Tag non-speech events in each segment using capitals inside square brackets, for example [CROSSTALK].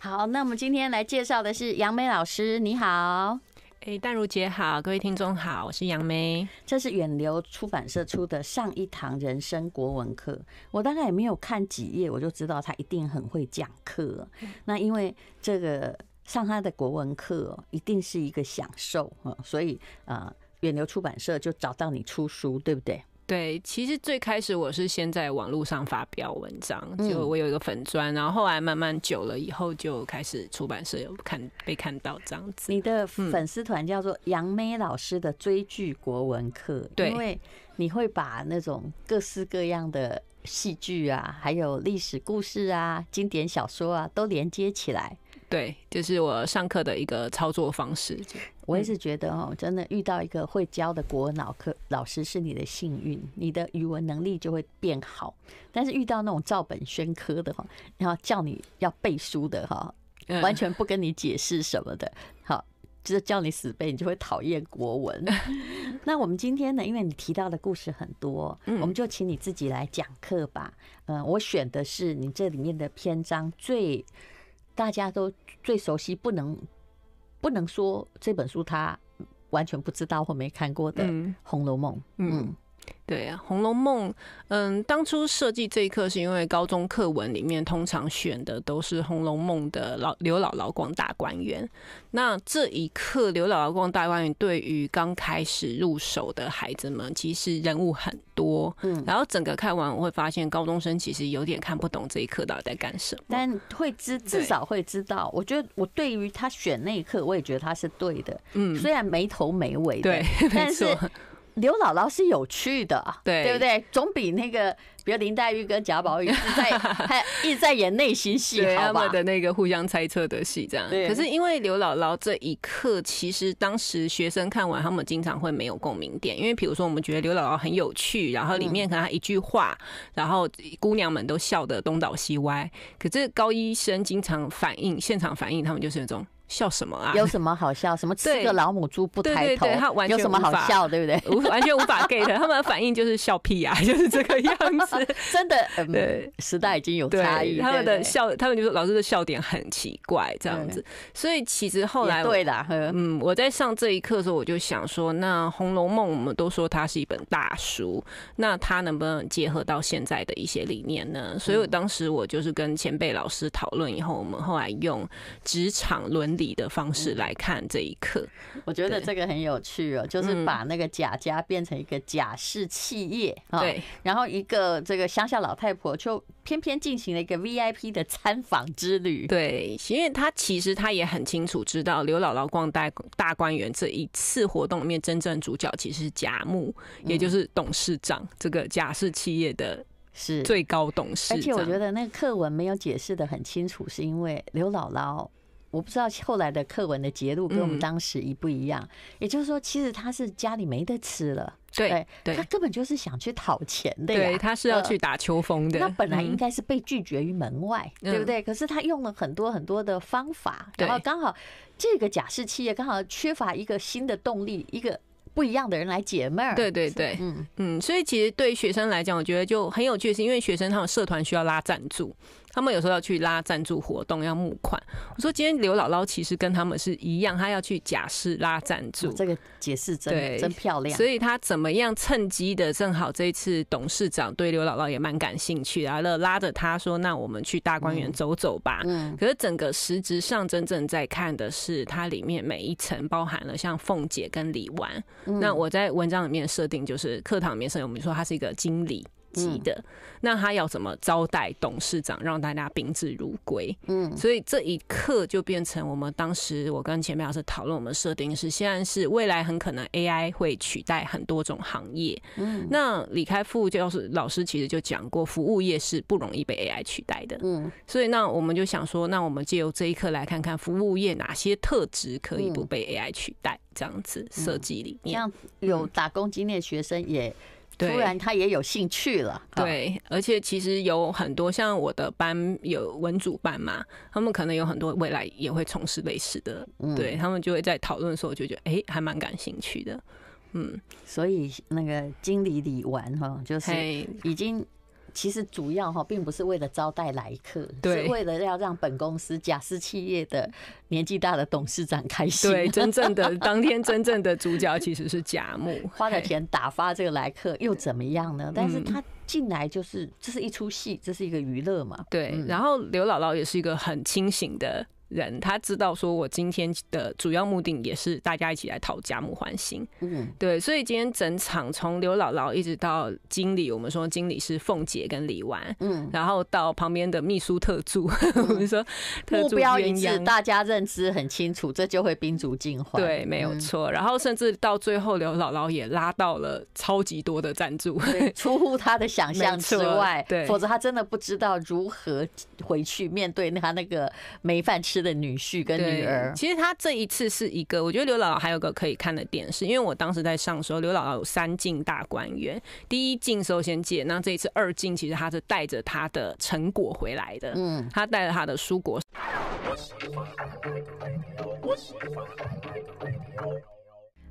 好，那我们今天来介绍的是杨梅老师，你好。哎，淡如姐好，各位听众好，我是杨梅。这是远流出版社出的上一堂人生国文课，我大概也没有看几页，我就知道他一定很会讲课。那因为这个上他的国文课一定是一个享受啊，所以啊，远流出版社就找到你出书，对不对？对，其实最开始我是先在网络上发表文章，就我有一个粉专，然后后来慢慢久了以后，就开始出版社有看被看到这样子。你的粉丝团叫做杨梅老师的追剧国文课，对，因为你会把那种各式各样的戏剧啊，还有历史故事啊、经典小说啊，都连接起来。对，就是我上课的一个操作方式。我也是觉得哦，真的遇到一个会教的国文老课老师是你的幸运，你的语文能力就会变好。但是遇到那种照本宣科的哈，然后叫你要背书的哈，完全不跟你解释什么的，好，就是叫你死背，你就会讨厌国文。[LAUGHS] 那我们今天呢，因为你提到的故事很多，我们就请你自己来讲课吧。嗯，我选的是你这里面的篇章最。大家都最熟悉，不能不能说这本书他完全不知道或没看过的《红楼梦》。嗯。对啊，《红楼梦》嗯，当初设计这一课是因为高中课文里面通常选的都是《红楼梦》的老刘姥姥逛大观园。那这一课刘姥姥逛大观园，对于刚开始入手的孩子们，其实人物很多。嗯，然后整个看完，我会发现高中生其实有点看不懂这一课到底在干什么，但会知至少会知道。我觉得我对于他选那一课，我也觉得他是对的。嗯，虽然没头没尾的，对，[LAUGHS] 没错。刘姥姥是有趣的，对对不对？总比那个，比如林黛玉跟贾宝玉在 [LAUGHS] 还一直在演内心戏，好吧？他们的那个互相猜测的戏，这样。可是因为刘姥姥这一刻，其实当时学生看完，他们经常会没有共鸣点，因为比如说我们觉得刘姥姥很有趣，然后里面可能一句话，然后姑娘们都笑得东倒西歪。可是高医生经常反映，现场反映，他们就是那种。笑什么啊？有什么好笑？什么 [LAUGHS] 吃个老母猪不抬头？他完全有什么好笑？对不对？无完全无法 get。[LAUGHS] 他们的反应就是笑屁啊，[LAUGHS] 就是这个样子。真的，对，时代已经有差异。他们的笑，他们就说老师的笑点很奇怪，这样子。所以其实后来，对的，嗯，我在上这一课的时候，我就想说，那《红楼梦》我们都说它是一本大书，那它能不能结合到现在的一些理念呢？所以我当时我就是跟前辈老师讨论以后，我们后来用职场伦理的方式来看这一刻，我觉得这个很有趣哦，就是把那个贾家变成一个贾氏企业，对，然后一个这个乡下老太婆就偏偏进行了一个 VIP 的参访之旅，对，因为他其实他也很清楚知道刘姥姥逛大大观园这一次活动里面真正主角其实是贾母，也就是董事长，这个贾氏企业的是。最高董事，而且我觉得那个课文没有解释的很清楚，是因为刘姥姥。我不知道后来的课文的节录跟我们当时一不一样，也就是说，其实他是家里没得吃了，对，对，他根本就是想去讨钱的呀，对，他是要去打秋风的，那本来应该是被拒绝于门外，对不对？可是他用了很多很多的方法，然后刚好这个假释企业刚好缺乏一个新的动力，一个。不一样的人来解闷儿，对对对，嗯。嗯，所以其实对学生来讲，我觉得就很有趣，是因为学生他们社团需要拉赞助，他们有时候要去拉赞助活动，要募款。我说今天刘姥姥其实跟他们是一样，她要去假释拉赞助，这个解释真对真漂亮。所以她怎么样趁机的，正好这一次董事长对刘姥姥也蛮感兴趣，然后拉着她说：“那我们去大观园走走吧。”嗯，可是整个实质上真正在看的是它里面每一层包含了像凤姐跟李纨。那我在文章里面设定就是课堂里面设定，我们说他是一个经理级的，那他要怎么招待董事长，让大家宾至如归？嗯，所以这一刻就变成我们当时我跟前面老师讨论，我们设定是现在是未来很可能 AI 会取代很多种行业。嗯，那李开复教授老师其实就讲过，服务业是不容易被 AI 取代的。嗯，所以那我们就想说，那我们借由这一刻来看看服务业哪些特质可以不被 AI 取代。这样子设计理念，像有打工经验的学生也突然他也有兴趣了。对，而且其实有很多像我的班有文组班嘛，他们可能有很多未来也会从事类似的，对他们就会在讨论的时候就觉得哎，还蛮感兴趣的。嗯，所以那个经理李纨哈，就是已经。其实主要哈，并不是为了招待来客，对是为了要让本公司贾氏企业的年纪大的董事长开心。对，真正的 [LAUGHS] 当天真正的主角其实是贾木，[LAUGHS] 花了钱打发这个来客又怎么样呢？但是他进来就是这是一出戏，这是一个娱乐嘛。对，然后刘姥姥也是一个很清醒的。人他知道说，我今天的主要目的也是大家一起来讨家母欢心。嗯，对，所以今天整场从刘姥姥一直到经理，我们说经理是凤姐跟李纨，嗯，然后到旁边的秘书特助，[LAUGHS] 我们说目标一致，大家认知很清楚，这就会宾主尽欢。对，没有错。然后甚至到最后，刘姥姥也拉到了超级多的赞助，[LAUGHS] 出乎他的想象之外。对，否则他真的不知道如何回去面对他那个没饭吃的女婿跟女儿，其实他这一次是一个，我觉得刘姥姥还有个可以看的点，是因为我当时在上的时候，刘姥姥有三进大观园，第一进时候先借，那这一次二进，其实他是带着他的成果回来的，嗯，他带着他的蔬果。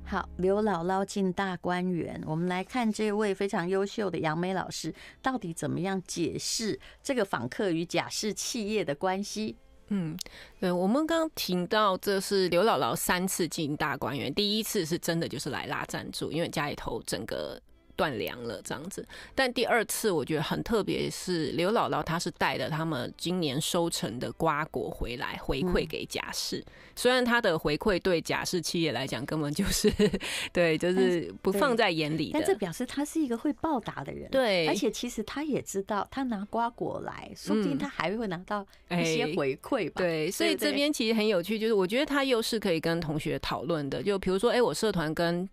好，刘姥姥进大观园，我们来看这位非常优秀的杨梅老师到底怎么样解释这个访客与贾氏企业的关系。嗯，对，我们刚刚提到，这是刘姥姥三次进大观园，第一次是真的就是来拉赞助，因为家里头整个。断粮了这样子，但第二次我觉得很特别，是刘姥姥她是带了他们今年收成的瓜果回来回馈给贾氏。虽然她的回馈对贾氏企业来讲根本就是 [LAUGHS] 对，就是不放在眼里的，但这表示他是一个会报答的人。对，而且其实他也知道，他拿瓜果来，说不定他还会拿到一些回馈吧。对，所以这边其实很有趣，就是我觉得他又是可以跟同学讨论的，就比如说，哎，我社团跟。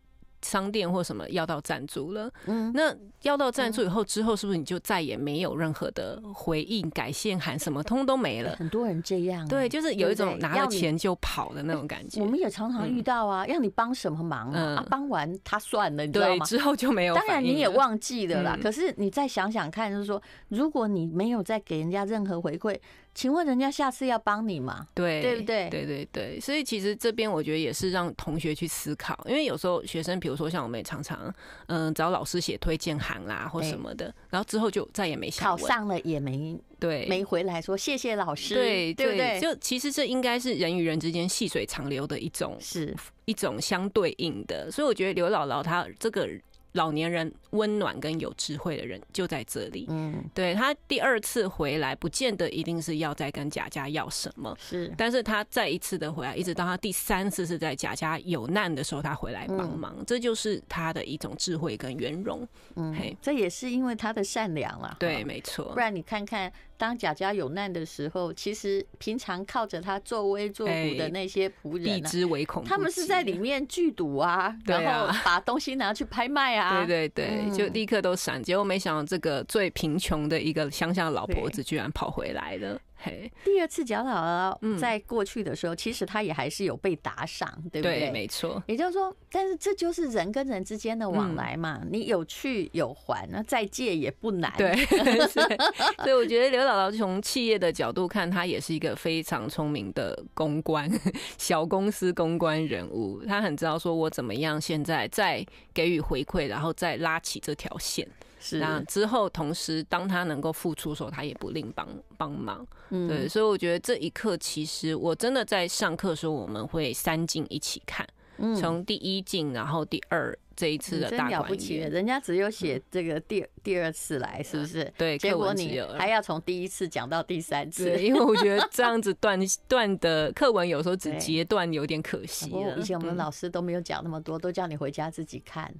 商店或什么要到赞助了，嗯，那要到赞助以后之后，是不是你就再也没有任何的回应、改线函什么通都没了？很多人这样，对，就是有一种拿了钱就跑的那种感觉。我们也常常遇到啊，要你帮什么忙啊？帮完他算了，你知道吗？之后就没有。当然你也忘记了啦。可是你再想想看，就是说，如果你没有再给人家任何回馈。请问人家下次要帮你吗？对，对不对？对对对，所以其实这边我觉得也是让同学去思考，因为有时候学生，比如说像我们也常常嗯找老师写推荐函啦或什么的，然后之后就再也没考上了也没对没回来说谢谢老师，对对不对？就其实这应该是人与人之间细水长流的一种是一种相对应的，所以我觉得刘姥姥她这个。老年人温暖跟有智慧的人就在这里。嗯，对，他第二次回来，不见得一定是要再跟贾家要什么，是，但是他再一次的回来，一直到他第三次是在贾家有难的时候，他回来帮忙，这就是他的一种智慧跟圆融。嗯，嘿，这也是因为他的善良了。对，没错。不然你看看。当贾家有难的时候，其实平常靠着他作威作福的那些仆人，避之唯恐。他们是在里面聚赌啊，然后把东西拿去拍卖啊，对对对，就立刻都闪。结果没想到，这个最贫穷的一个乡下的老婆子，居然跑回来了。[LAUGHS] 第二次贾姥姥在过去的时候，其实他也还是有被打赏，对不对？对，没错。也就是说，但是这就是人跟人之间的往来嘛，你有去有还，那再借也不难。[LAUGHS] 对，所以我觉得刘姥姥从企业的角度看，她也是一个非常聪明的公关小公司公关人物，她很知道说我怎么样现在再给予回馈，然后再拉起这条线。是，那之后，同时当他能够付出的时候，他也不吝帮帮忙。嗯，对，所以我觉得这一刻，其实我真的在上课的时候，我们会三进一起看，从第一进，然后第二。这一次的大了不起，人家只有写这个第第二次来，是不是？对，结果你还要从第一次讲到第三次，因为我觉得这样子断 [LAUGHS] 断的课文有时候只截断有点可惜。以前我们老师都没有讲那么多，都叫你回家自己看。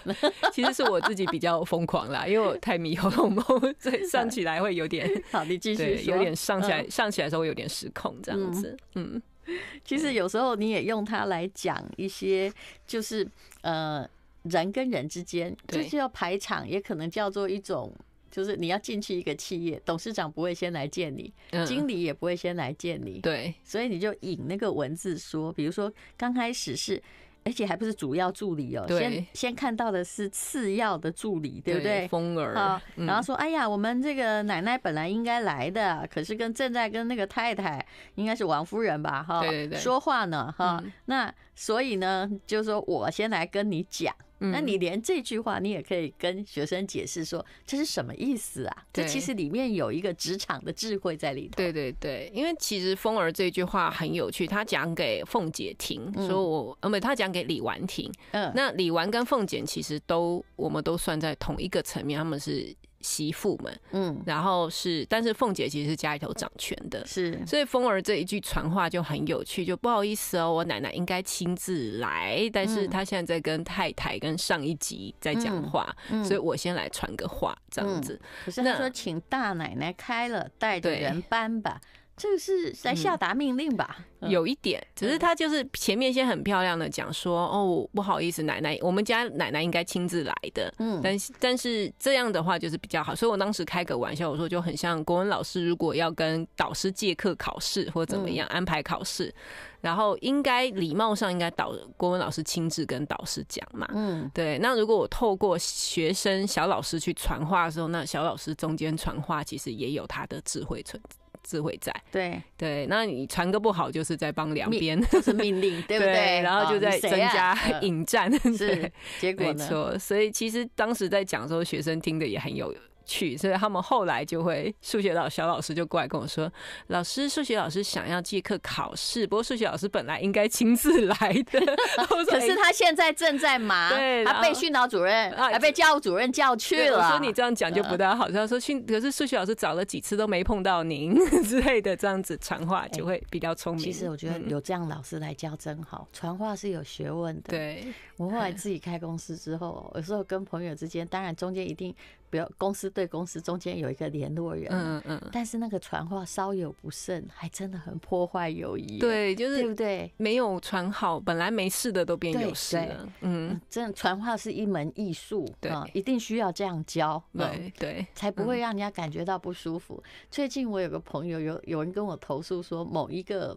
[LAUGHS] 其实是我自己比较疯狂啦，因为我太迷《红楼梦》，所以上起来会有点。好，你继续。有点上起来，上起来的时候会有点失控，这样子。嗯，[LAUGHS] 其实有时候你也用它来讲一些，就是呃。人跟人之间，这就叫排场，也可能叫做一种，就是你要进去一个企业，董事长不会先来见你，经理也不会先来见你，对，所以你就引那个文字说，比如说刚开始是。而且还不是主要助理哦，先先看到的是次要的助理，对不对？风儿，然后说，哎呀，我们这个奶奶本来应该来的，可是跟正在跟那个太太，应该是王夫人吧，哈，说话呢，哈，那所以呢，就是说我先来跟你讲，嗯，那你连这句话你也可以跟学生解释说，这是什么意思啊？这其实里面有一个职场的智慧在里头。对对对，因为其实风儿这句话很有趣，他讲给凤姐听，说我呃不，他讲给李纨听。嗯，那李纨跟凤姐其实都我们都算在同一个层面，他们是。媳妇们，嗯，然后是，但是凤姐其实是家里头掌权的，是，所以风儿这一句传话就很有趣，就不好意思哦，我奶奶应该亲自来，但是她现在在跟太太跟上一集在讲话，所以我先来传个话，这样子。可是他说，请大奶奶开了，带着人搬吧。这个是在下达命令吧？嗯，有一点，只是他就是前面先很漂亮的讲说，哦，不好意思，奶奶，我们家奶奶应该亲自来的。嗯，但是但是这样的话就是比较好，所以我当时开个玩笑，我说就很像国文老师如果要跟导师借课考试或怎么样安排考试，然后应该礼貌上应该导国文老师亲自跟导师讲嘛。嗯，对。那如果我透过学生小老师去传话的时候，那小老师中间传话其实也有他的智慧存在。智慧在，对对，那你传个不好，就是在帮两边，就是命令，[LAUGHS] 对不对？然后就在增加 [LAUGHS] 引战，是结果呢？没错，所以其实当时在讲的时候，学生听的也很有。去，所以他们后来就会数学老小老师就过来跟我说：“老师，数学老师想要借课考试，不过数学老师本来应该亲自来的，[LAUGHS] 可是他现在正在忙，对，他被训导主任还被教务主任叫去了。”我说：“你这样讲就不大好。”他说：“训可是数学老师找了几次都没碰到您之类的，这样子传话就会比较聪明。”其实我觉得有这样老师来教真好，传话是有学问的。对，我后来自己开公司之后，有时候跟朋友之间，当然中间一定。比如公司对公司中间有一个联络人，嗯嗯，但是那个传话稍有不慎，还真的很破坏友谊。对，就是对不对？没有传好，本来没事的都变有事了。嗯，真的传话是一门艺术，对，一定需要这样教，对对，才不会让人家感觉到不舒服。最近我有个朋友，有有人跟我投诉说，某一个。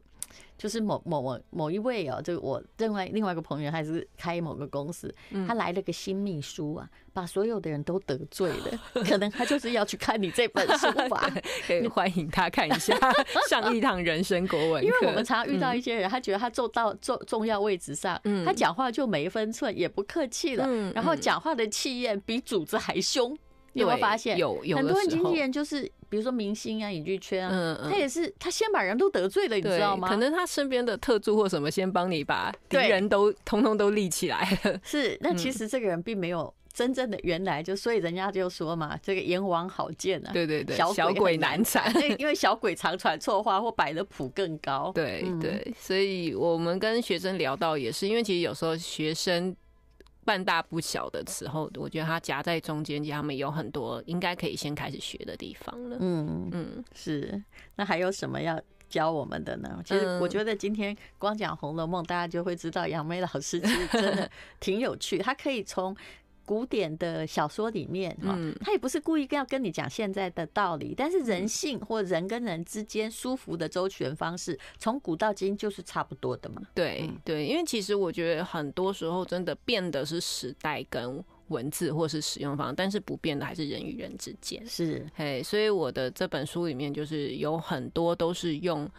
就是某某某某一位哦，就我另外另外一个朋友，还是开某个公司，他来了个新秘书啊，把所有的人都得罪了。[LAUGHS] 可能他就是要去看你这本书吧，[LAUGHS] 可以欢迎他看一下，[LAUGHS] 上一堂人生国文。因为我们常常遇到一些人，他觉得他坐到重重要位置上，他讲话就没分寸，也不客气了，然后讲话的气焰比主子还凶。你有没有发现？有有很多人经纪人就是，比如说明星啊、影剧圈啊，他也是他先把人都得罪了，你知道吗？可能他身边的特助或什么先帮你把敌人都通通都立起来了。是，[LAUGHS] 那其实这个人并没有真正的原来就，所以人家就说嘛，这个阎王好见啊，对对对，小鬼难缠，[LAUGHS] 因为小鬼常传错话或摆的谱更高。对对，所以我们跟学生聊到也是，因为其实有时候学生。半大不小的时候，我觉得他夹在中间，他们有很多应该可以先开始学的地方了。嗯嗯，是。那还有什么要教我们的呢？其实我觉得今天光讲《红楼梦》，大家就会知道杨梅老师其实真的 [LAUGHS] 挺有趣，他可以从。古典的小说里面，哈，他也不是故意要跟你讲现在的道理，但是人性或人跟人之间舒服的周旋方式，从古到今就是差不多的嘛。对对，因为其实我觉得很多时候真的变的是时代跟文字或是使用方，但是不变的还是人与人之间。是，嘿，所以我的这本书里面就是有很多都是用。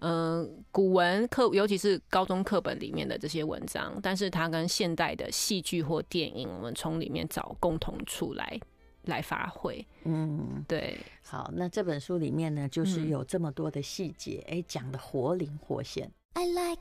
嗯，古文课，尤其是高中课本里面的这些文章，但是它跟现代的戏剧或电影，我们从里面找共同处来来发挥。嗯，对。好，那这本书里面呢，就是有这么多的细节，哎、嗯，讲的活灵活现。I like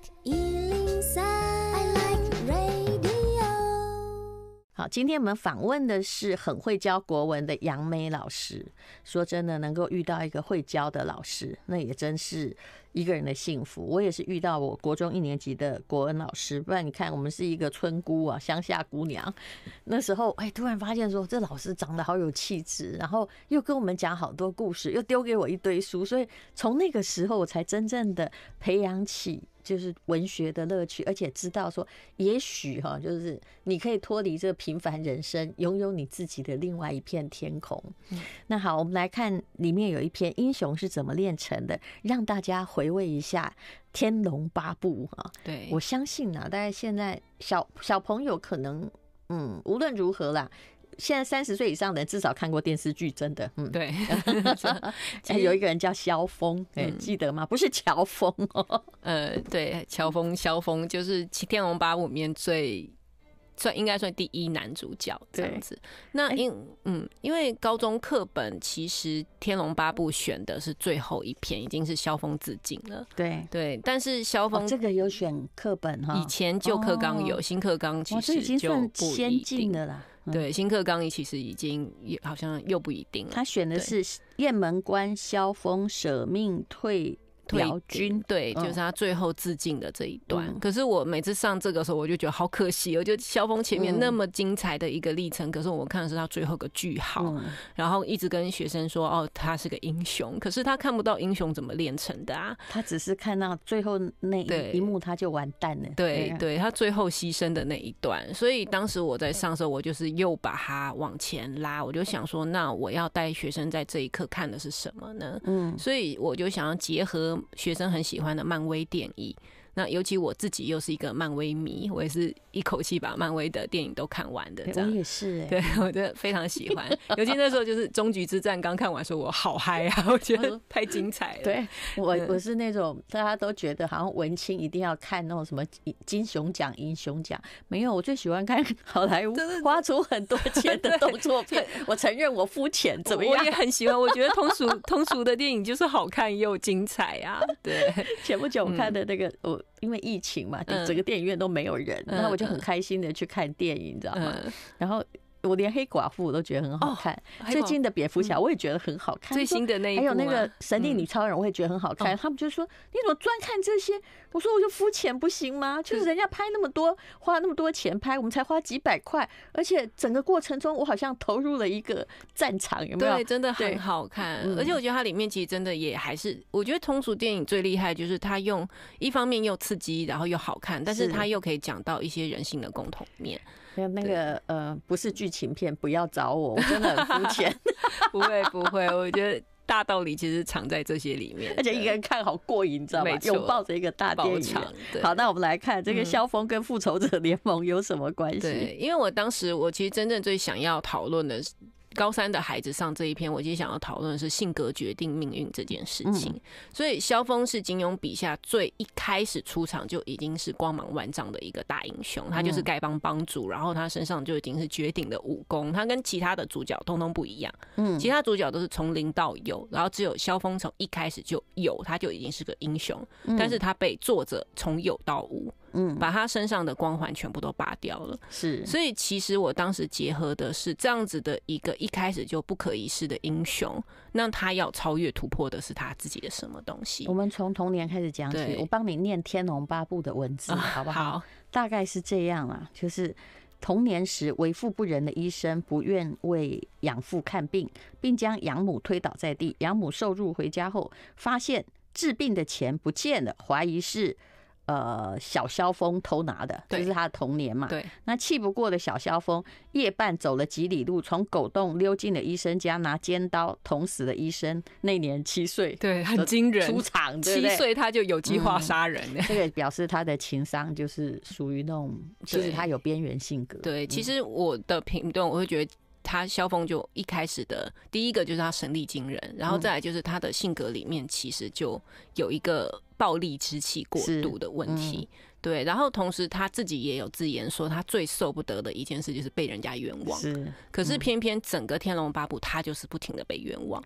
好，今天我们访问的是很会教国文的杨梅老师。说真的，能够遇到一个会教的老师，那也真是一个人的幸福。我也是遇到我国中一年级的国文老师，不然你看，我们是一个村姑啊，乡下姑娘。那时候，哎，突然发现说，这老师长得好有气质，然后又跟我们讲好多故事，又丢给我一堆书，所以从那个时候，我才真正的培养起。就是文学的乐趣，而且知道说，也许哈，就是你可以脱离这个平凡人生，拥有你自己的另外一片天空。嗯那好，我们来看里面有一篇《英雄是怎么炼成的》，让大家回味一下《天龙八部》哈。对，我相信呢，大概现在小小朋友可能，嗯，无论如何啦。现在三十岁以上的人至少看过电视剧，真的，嗯，对。[LAUGHS] 有一个人叫萧峰，哎，记得吗？不是乔峰哦，[LAUGHS] 呃，对，乔峰，萧峰就是《天龙八部》里面最算应该算第一男主角这样子。那因嗯，因为高中课本其实《天龙八部》选的是最后一篇，已经是萧峰自尽了。对对，但是萧峰这个有选课本哈，以前旧课纲有，新课纲其实就不先进的啦。对，新课纲其实已经也好像又不一定了。他选的是雁门关萧峰舍命退。退军，对，就是他最后致敬的这一段。可是我每次上这个时候，我就觉得好可惜。哦就萧峰前面那么精彩的一个历程，可是我看的是他最后个句号。然后一直跟学生说：“哦，他是个英雄。”可是他看不到英雄怎么练成的啊？他只是看到最后那一幕，他就完蛋了。对，对他最后牺牲的那一段。所以当时我在上的时候，我就是又把他往前拉。我就想说，那我要带学生在这一刻看的是什么呢？嗯，所以我就想要结合。学生很喜欢的漫威电影。那尤其我自己又是一个漫威迷，我也是一口气把漫威的电影都看完的。这样我也是，[LAUGHS] 对，我觉得非常喜欢。尤其那时候就是终局之战刚看完，说我好嗨啊！我觉得太精彩了。对，我我是那种大家都觉得好像文青一定要看那种什么金熊奖、银熊奖，没有，我最喜欢看好莱坞花出很多 [LAUGHS] 钱的动作片。我承认我肤浅，怎么样？我也很喜欢。我觉得通俗通俗的电影就是好看又精彩啊。对，[LAUGHS] 前不久我看的那个我。因为疫情嘛，整个电影院都没有人，然后我就很开心的去看电影，你知道吗？然后。我连黑寡妇我都觉得很好看，最近的蝙蝠侠我也觉得很好看，最新的那一部还有那个神力女超人我也觉得很好看。他们就说，你怎么专看这些？我说我就肤浅不行吗？就是人家拍那么多，花那么多钱拍，我们才花几百块，而且整个过程中我好像投入了一个战场，有没有？对，真的很好看。而且我觉得它里面其实真的也还是，我觉得通俗电影最厉害就是它用一方面又刺激，然后又好看，但是它又可以讲到一些人性的共同面。那个呃，不是剧情片，不要找我，我真的很肤浅。[LAUGHS] 不会不会，我觉得大道理其实藏在这些里面，而且一个人看好过瘾，你知道吗？拥抱着一个大电影。好，那我们来看这个萧峰跟复仇者联盟有什么关系？对，因为我当时我其实真正最想要讨论的是。高三的孩子上这一篇，我今天想要讨论的是性格决定命运这件事情。所以萧峰是金庸笔下最一开始出场就已经是光芒万丈的一个大英雄，他就是丐帮帮主，然后他身上就已经是绝顶的武功，他跟其他的主角通通不一样。嗯，其他主角都是从零到有，然后只有萧峰从一开始就有，他就已经是个英雄，但是他被作者从有到无。嗯，把他身上的光环全部都拔掉了，是，所以其实我当时结合的是这样子的一个一开始就不可一世的英雄，那他要超越突破的是他自己的什么东西？我们从童年开始讲起，我帮你念《天龙八部》的文字，好不好？好，大概是这样啊，就是童年时为富不仁的医生不愿为养父看病，并将养母推倒在地，养母受辱回家后，发现治病的钱不见了，怀疑是。呃，小萧峰偷拿的，就是他的童年嘛？对。那气不过的小萧峰，夜半走了几里路，从狗洞溜进了医生家，拿尖刀捅死了医生。那年七岁，对，很惊人。出场，七岁他就有计划杀人。这个表示他的情商就是属于那种，[LAUGHS] 其实他有边缘性格。对，其实我的评论，我会觉得。他萧峰就一开始的第一个就是他神力惊人，然后再来就是他的性格里面其实就有一个暴力之气过度的问题，对，然后同时他自己也有自言说他最受不得的一件事就是被人家冤枉，是，可是偏偏整个天龙八部他就是不停的被冤枉。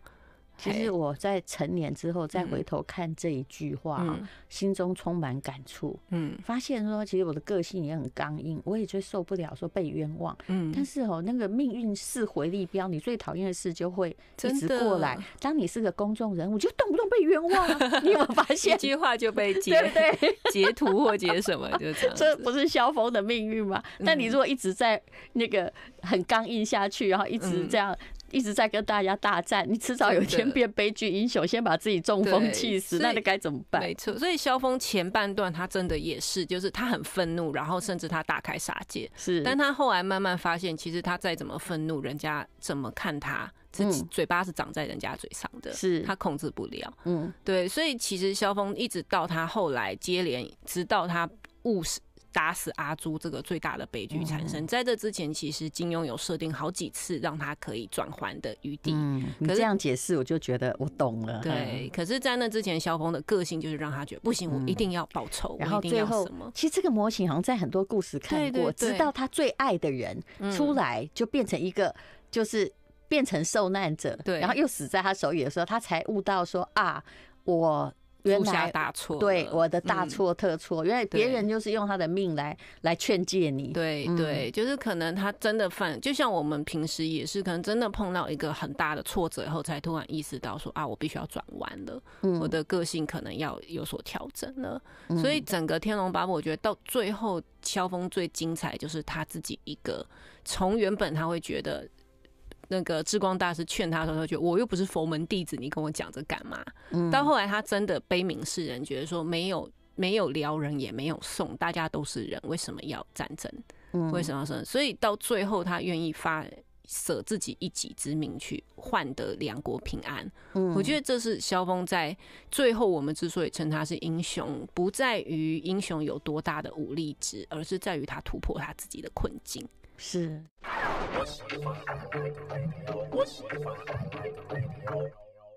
其实我在成年之后再回头看这一句话，心中充满感触。嗯，发现说其实我的个性也很刚硬，我也最受不了说被冤枉。嗯，但是哦，那个命运是回力镖，你最讨厌的事就会一直过来。当你是个公众人物，就动不动被冤枉。[LAUGHS] 你有没有发现？一句话就被截对截图或截什么，就这样。[LAUGHS] 这不是萧峰的命运吗？但你如果一直在那个很刚硬下去，然后一直这样。一直在跟大家大战，你迟早有一天变悲剧英雄，先把自己中风气死，那你该怎么办？没错，所以萧峰前半段他真的也是，就是他很愤怒，然后甚至他大开杀戒。是，但他后来慢慢发现，其实他再怎么愤怒，人家怎么看他，自己嘴巴是长在人家嘴上的，是他控制不了。嗯，对，所以其实萧峰一直到他后来接连，直到他误死。打死阿朱这个最大的悲剧产生。在这之前，其实金庸有设定好几次让他可以转还的余地。嗯，你这样解释，我就觉得我懂了。对，可是，在那之前，萧峰的个性就是让他觉得不行，我一定要报仇。然后最后，其实这个模型好像在很多故事看过，直到他最爱的人出来，就变成一个就是变成受难者，对，然后又死在他手里的时候，他才悟到说啊，我。原来大错，对我的大错特错，原来别人就是用他的命来来劝诫你。对对，就是可能他真的犯，就像我们平时也是，可能真的碰到一个很大的挫折以后，才突然意识到说啊，我必须要转弯了，我的个性可能要有所调整了。所以整个《天龙八部》，我觉得到最后，萧峰最精彩就是他自己一个，从原本他会觉得。那个智光大师劝他的时候，觉得我又不是佛门弟子，你跟我讲这干嘛？到后来他真的悲悯世人，觉得说没有没有辽人，也没有送，大家都是人，为什么要战争？为什么要生？所以到最后，他愿意发舍自己一己之命去换得两国平安。我觉得这是萧峰在最后，我们之所以称他是英雄，不在于英雄有多大的武力值，而是在于他突破他自己的困境。是。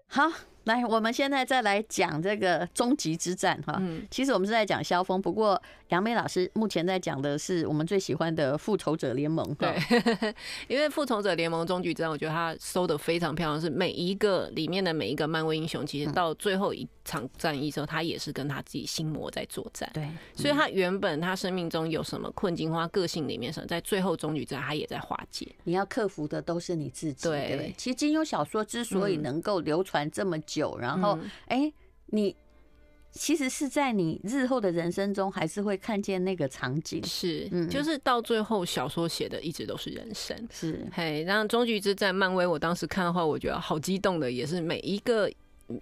好。来，我们现在再来讲这个终极之战哈。嗯，其实我们是在讲萧峰，不过杨梅老师目前在讲的是我们最喜欢的复仇者联盟。对，[LAUGHS] 因为复仇者联盟终极之战，我觉得他收的非常漂亮，是每一个里面的每一个漫威英雄，其实到最后一场战役的时候，他也是跟他自己心魔在作战。对，所以他原本他生命中有什么困境或他个性里面什么，在最后终极战他也在化解。你要克服的都是你自己。对，对，其实金庸小说之所以能够流传这么久。久，然后，哎、欸，你其实是在你日后的人生中，还是会看见那个场景，是，嗯，就是到最后小说写的一直都是人生，是，嘿，然后终局之战，漫威，我当时看的话，我觉得好激动的，也是每一个。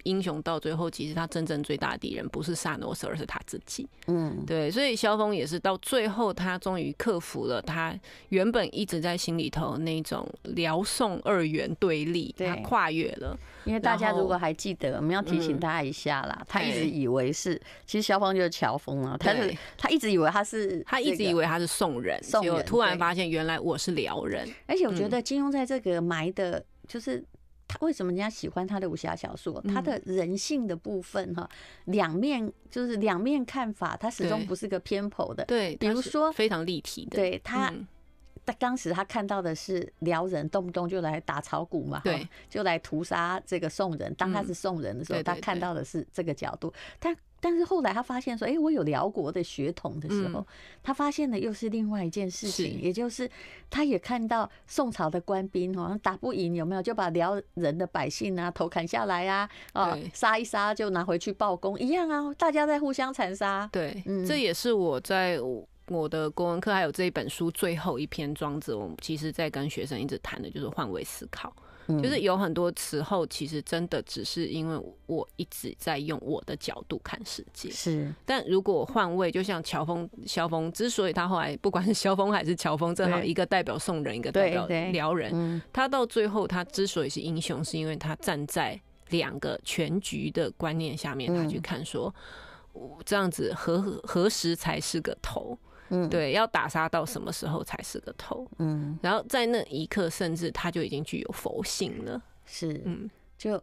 英雄到最后，其实他真正最大的敌人不是萨诺斯，而是他自己。嗯，对，所以萧峰也是到最后，他终于克服了他原本一直在心里头那种辽宋二元对立，他跨越了。因为大家如果还记得，我们要提醒他一下啦，他一直以为是，其实萧峰就是乔峰啊，他是他一直以为他是，他一直以为他是宋人，宋人，突然发现原来我是辽人。而且我觉得金庸在这个埋的，就是。为什么人家喜欢他的武侠小说？他的人性的部分哈，两面就是两面看法，他始终不是个偏颇的。对，比如说非常立体的。对他，他当时他看到的是辽人动不动就来打草谷嘛，对，就来屠杀这个宋人。当他是宋人的时候，他看到的是这个角度。他。但是后来他发现说，哎，我有辽国的血统的时候，他发现的又是另外一件事情，也就是他也看到宋朝的官兵好像打不赢，有没有就把辽人的百姓啊头砍下来啊，啊杀一杀就拿回去报功，一样啊，大家在互相残杀。对，这也是我在我的国文课还有这一本书最后一篇庄子，我其实在跟学生一直谈的就是换位思考。就是有很多时候，其实真的只是因为我一直在用我的角度看世界。是，但如果换位，就像乔峰、萧峰，之所以他后来不管是萧峰还是乔峰，正好一个代表宋人，一个代表辽人，他到最后他之所以是英雄，是因为他站在两个全局的观念下面，他去看说，这样子何何时才是个头？嗯，对，要打杀到什么时候才是个头？嗯，然后在那一刻，甚至他就已经具有佛性了。是，嗯，就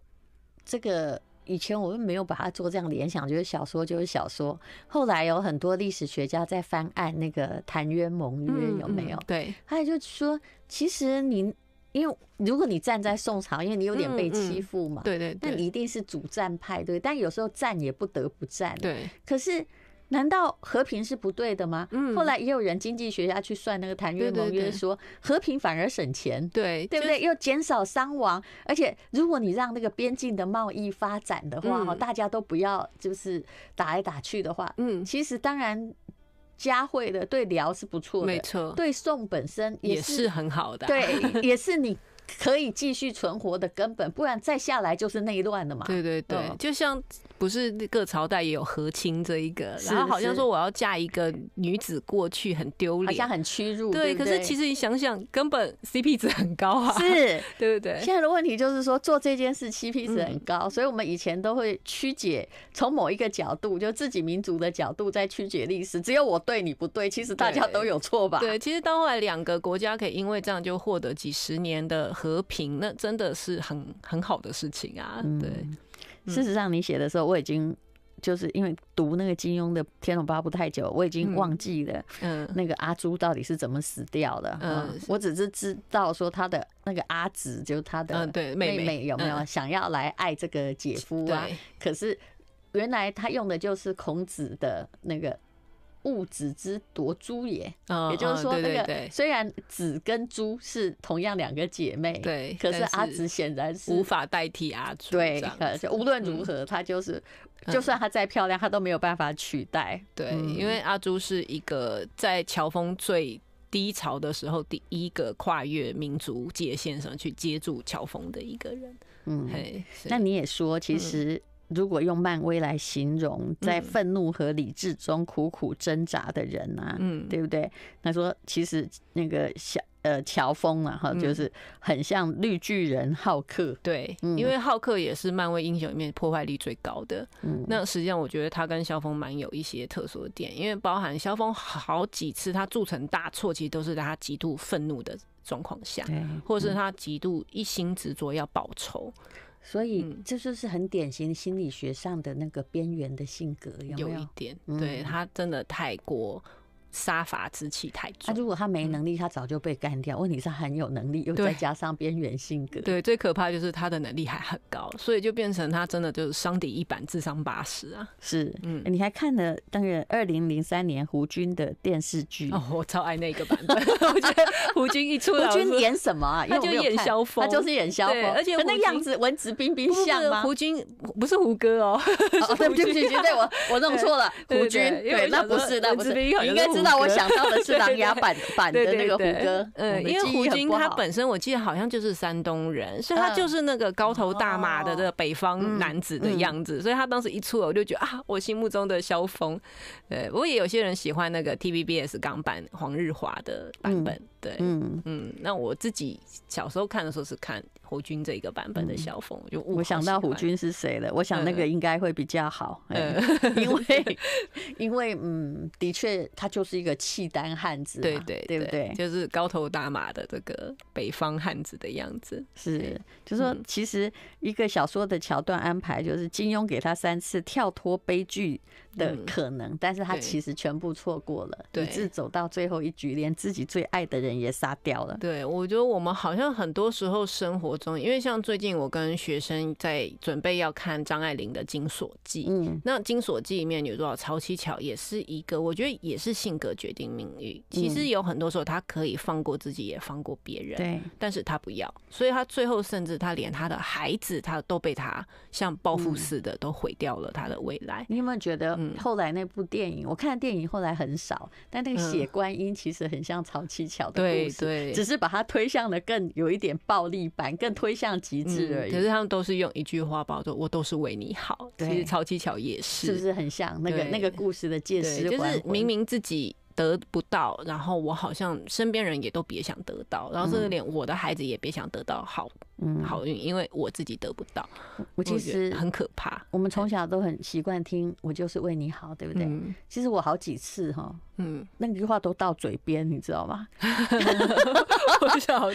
这个以前我们没有把它做这样联想，觉得小说就是小说。后来有很多历史学家在翻案那个澶渊盟约，有没有？对，他也就说，其实你因为如果你站在宋朝，因为你有点被欺负嘛，对对，那你一定是主战派，对。但有时候战也不得不战，对。可是。难道和平是不对的吗？嗯，后来也有人经济学家去算那个澶渊盟约，说和平反而省钱，对对不对？又减少伤亡，而且如果你让那个边境的贸易发展的话，哈，大家都不要就是打来打去的话，嗯，其实当然佳慧的对辽是不错的，没错，对宋本身也是很好的，对，也是你。可以继续存活的根本，不然再下来就是内乱了嘛。对对对，嗯、就像不是各朝代也有和亲这一个，然后好像说我要嫁一个女子过去很丢脸，好像很屈辱。对，对对，可是其实你想想，根本 CP 值很高啊，是，[LAUGHS] 对不对？现在的问题就是说做这件事 CP 值很高，嗯、所以我们以前都会曲解，从某一个角度，就自己民族的角度在曲解历史，只有我对你不对，其实大家都有错吧？对，其实到后来两个国家可以因为这样就获得几十年的和平，那真的是很很好的事情啊。对，嗯、事实上你写的时候，我已经就是因为读那个金庸的《天龙八部》太久，我已经忘记了，嗯，那个阿朱到底是怎么死掉的。嗯，我只是知道说他的那个阿紫，就是他的对妹妹有没有想要来爱这个姐夫啊？可是原来他用的就是孔子的那个。物子之夺朱也，也就是说，那个虽然子跟朱是同样两个姐妹，对，可是阿紫显然是无法代替阿朱。对，无论如何，她就是，就算她再漂亮，她都没有办法取代。对，因为阿朱是一个在乔峰最低潮的时候，第一个跨越民族界线上去接住乔峰的一个人。嗯，那你也说，其实。如果用漫威来形容在愤怒和理智中苦苦挣扎的人啊，嗯，对不对？他说，其实那个小呃乔峰啊，哈，就是很像绿巨人浩克，对，因为浩克也是漫威英雄里面破坏力最高的。嗯，那实际上我觉得他跟萧峰蛮有一些特殊的点，因为包含萧峰好几次他铸成大错，其实都是在他极度愤怒的状况下，或者是他极度一心执着要报仇。所以这就是很典型心理学上的那个边缘的性格，有没有？有一点，对，他真的太过。杀伐之气太重。他如果他没能力，他早就被干掉。问题是很有能力，又再加上边缘性格。对，最可怕就是他的能力还很高，所以就变成他真的就是伤敌一百，智商八十啊。是，嗯，你还看了当然二零零三年胡军的电视剧？哦，我超爱那个版本。[LAUGHS] 我觉得胡军一出来，胡军演什么啊？他就演萧峰，他就是演萧峰，而且那样子文质彬彬像吗？胡军不是胡歌哦。[LAUGHS] 对不起，对不起，对我我弄错了。胡军，对，那不是，那不是，应该知道我想到的是琅琊 [LAUGHS] 版版的那个胡歌，嗯，因为胡军他本身我记得好像就是山东人，所以他就是那个高头大马的这个北方男子的样子，所以他当时一出来我就觉得啊，我心目中的萧峰。对，不过也有些人喜欢那个 TVBS 港版黄日华的版本，对，嗯嗯，那我自己小时候看的时候是看。胡军这一个版本的萧峰，就我想到胡军是谁了。我想那个应该会比较好，嗯 [LAUGHS] 因为因为嗯，的确他就是一个契丹汉子，对对对不对？就是高头大马的这个北方汉子的样子。是，就是说其实一个小说的桥段安排，就是金庸给他三次跳脱悲剧的可能，但是他其实全部错过了，以致走到最后一局，连自己最爱的人也杀掉了。对，我觉得我们好像很多时候生活中。因为像最近我跟学生在准备要看张爱玲的《金锁记》，嗯，那《金锁记》里面有多少曹七巧也是一个，我觉得也是性格决定命运。其实有很多时候他可以放过自己，也放过别人，对，但是他不要，所以他最后甚至他连他的孩子，他都被他像报复似的都毁掉了他的未来。你有没有觉得后来那部电影？我看电影后来很少，但那个血观音其实很像曹七巧的故事，对，只是把它推向的更有一点暴力版，更。推向极致而已，可是他们都是用一句话包着，我都是为你好。其实曹七巧也是，是不是很像那个那个故事的借尸？就是明明自己得不到，然后我好像身边人也都别想得到，然后甚至连我的孩子也别想得到好嗯好运，因为我自己得不到。我其实很可怕。我们从小都很习惯听“我就是为你好”，对不对？其实我好几次哈，嗯，那句话都到嘴边，你知道吗？[LAUGHS] 我晓得，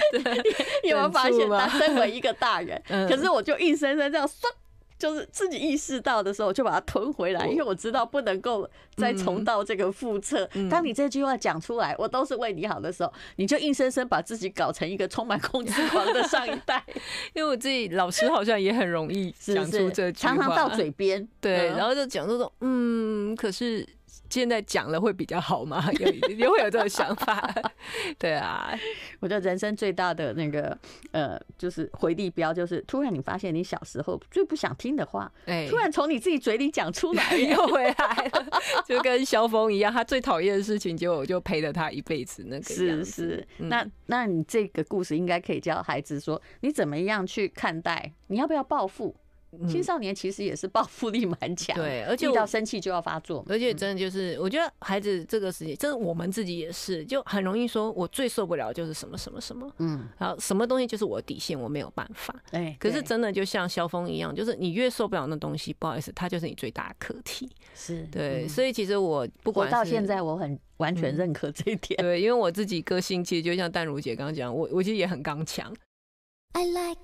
[LAUGHS] 你有没有发现，他身为一个大人，[LAUGHS] 可是我就硬生生这样说。就是自己意识到的时候，就把它吞回来，因为我知道不能够再重蹈这个覆辙。当你这句话讲出来，我都是为你好的时候，你就硬生生把自己搞成一个充满控制狂的上一代。[LAUGHS] 因为我自己老师好像也很容易讲出这句话，常常到嘴边，对，然后就讲这种嗯，可是。现在讲了会比较好吗？[LAUGHS] 有也会有这种想法。[LAUGHS] 对啊，我觉得人生最大的那个呃，就是回力镖，就是突然你发现你小时候最不想听的话，哎，突然从你自己嘴里讲出来，[LAUGHS] 又回来了，就跟萧峰一样，他最讨厌的事情，结果我就陪了他一辈子。那个是是，嗯、那那你这个故事应该可以教孩子说，你怎么样去看待，你要不要报复？青少年其实也是报复力蛮强，对，而且遇到生气就要发作，而且真的就是，我觉得孩子这个时期，这我们自己也是，就很容易说，我最受不了就是什么什么什么，嗯，然后什么东西就是我底线，我没有办法，哎，可是真的就像萧峰一样，就是你越受不了那东西，不好意思，它就是你最大的课题，是对，所以其实我不管到现在，我很完全认可这一点，[LAUGHS] 对，因为我自己个性其实就像淡如姐刚刚讲，我我其实也很刚强。I like